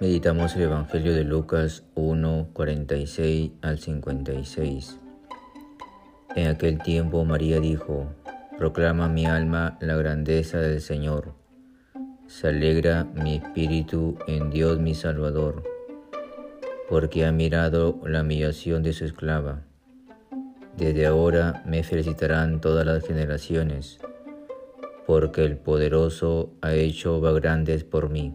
Meditamos el Evangelio de Lucas 1, 46 al 56. En aquel tiempo María dijo, Proclama mi alma la grandeza del Señor. Se alegra mi espíritu en Dios mi Salvador, porque ha mirado la humillación de su esclava. Desde ahora me felicitarán todas las generaciones, porque el poderoso ha hecho grandes por mí.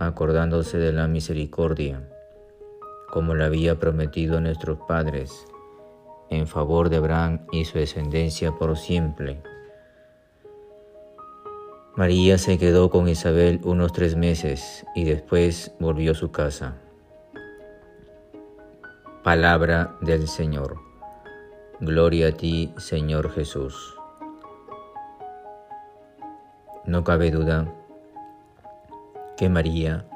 acordándose de la misericordia, como le había prometido a nuestros padres, en favor de Abraham y su descendencia por siempre. María se quedó con Isabel unos tres meses y después volvió a su casa. Palabra del Señor. Gloria a ti, Señor Jesús. No cabe duda que María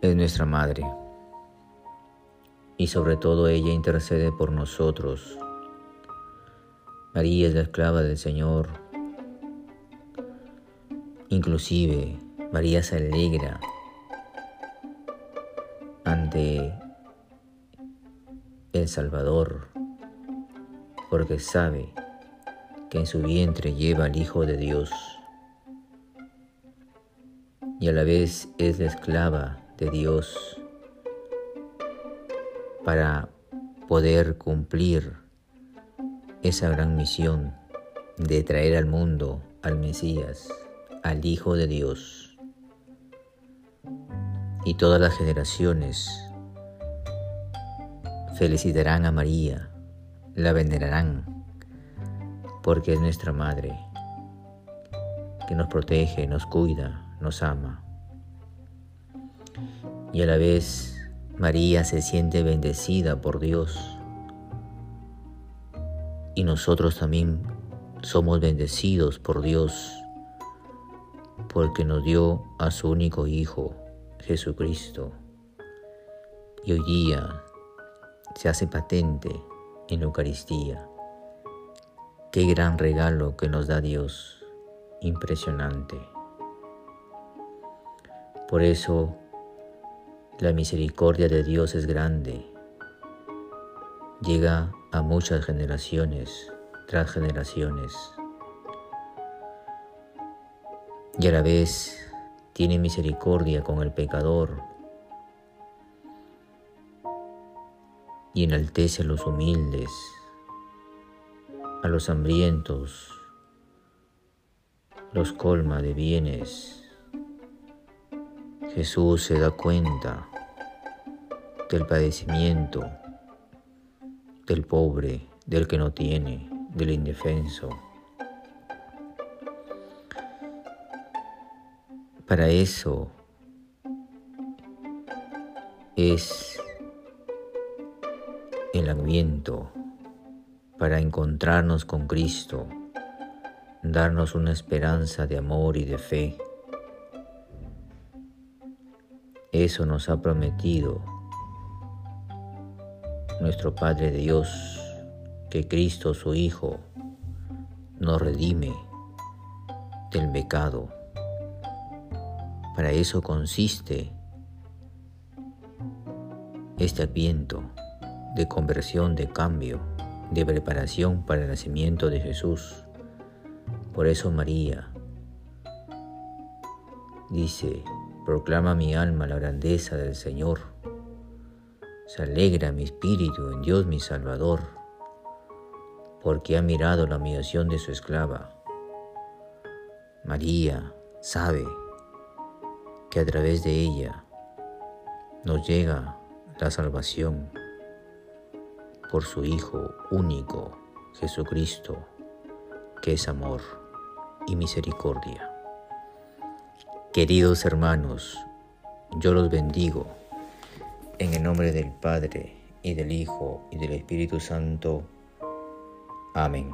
es nuestra Madre y sobre todo ella intercede por nosotros. María es la esclava del Señor. Inclusive María se alegra ante el Salvador porque sabe que en su vientre lleva al Hijo de Dios y a la vez es la esclava de Dios para poder cumplir esa gran misión de traer al mundo al Mesías, al Hijo de Dios. Y todas las generaciones felicitarán a María, la venerarán, porque es nuestra Madre, que nos protege, nos cuida, nos ama. Y a la vez María se siente bendecida por Dios. Y nosotros también somos bendecidos por Dios porque nos dio a su único Hijo, Jesucristo. Y hoy día se hace patente en la Eucaristía. Qué gran regalo que nos da Dios, impresionante. Por eso la misericordia de Dios es grande. Llega a muchas generaciones tras generaciones. Y a la vez tiene misericordia con el pecador y enaltece a los humildes, a los hambrientos, los colma de bienes Jesús se da cuenta del padecimiento del pobre, del que no tiene, del indefenso. Para eso es el ambiente para encontrarnos con Cristo, darnos una esperanza de amor y de fe. Eso nos ha prometido nuestro Padre Dios, que Cristo su Hijo nos redime del pecado. Para eso consiste este adviento de conversión, de cambio, de preparación para el nacimiento de Jesús. Por eso María dice, Proclama mi alma la grandeza del Señor. Se alegra mi espíritu en Dios mi Salvador, porque ha mirado la humillación de su esclava. María sabe que a través de ella nos llega la salvación por su Hijo único, Jesucristo, que es amor y misericordia. Queridos hermanos yo los bendigo. En el nombre del Padre, y del Hijo, y del Espíritu Santo. Amén.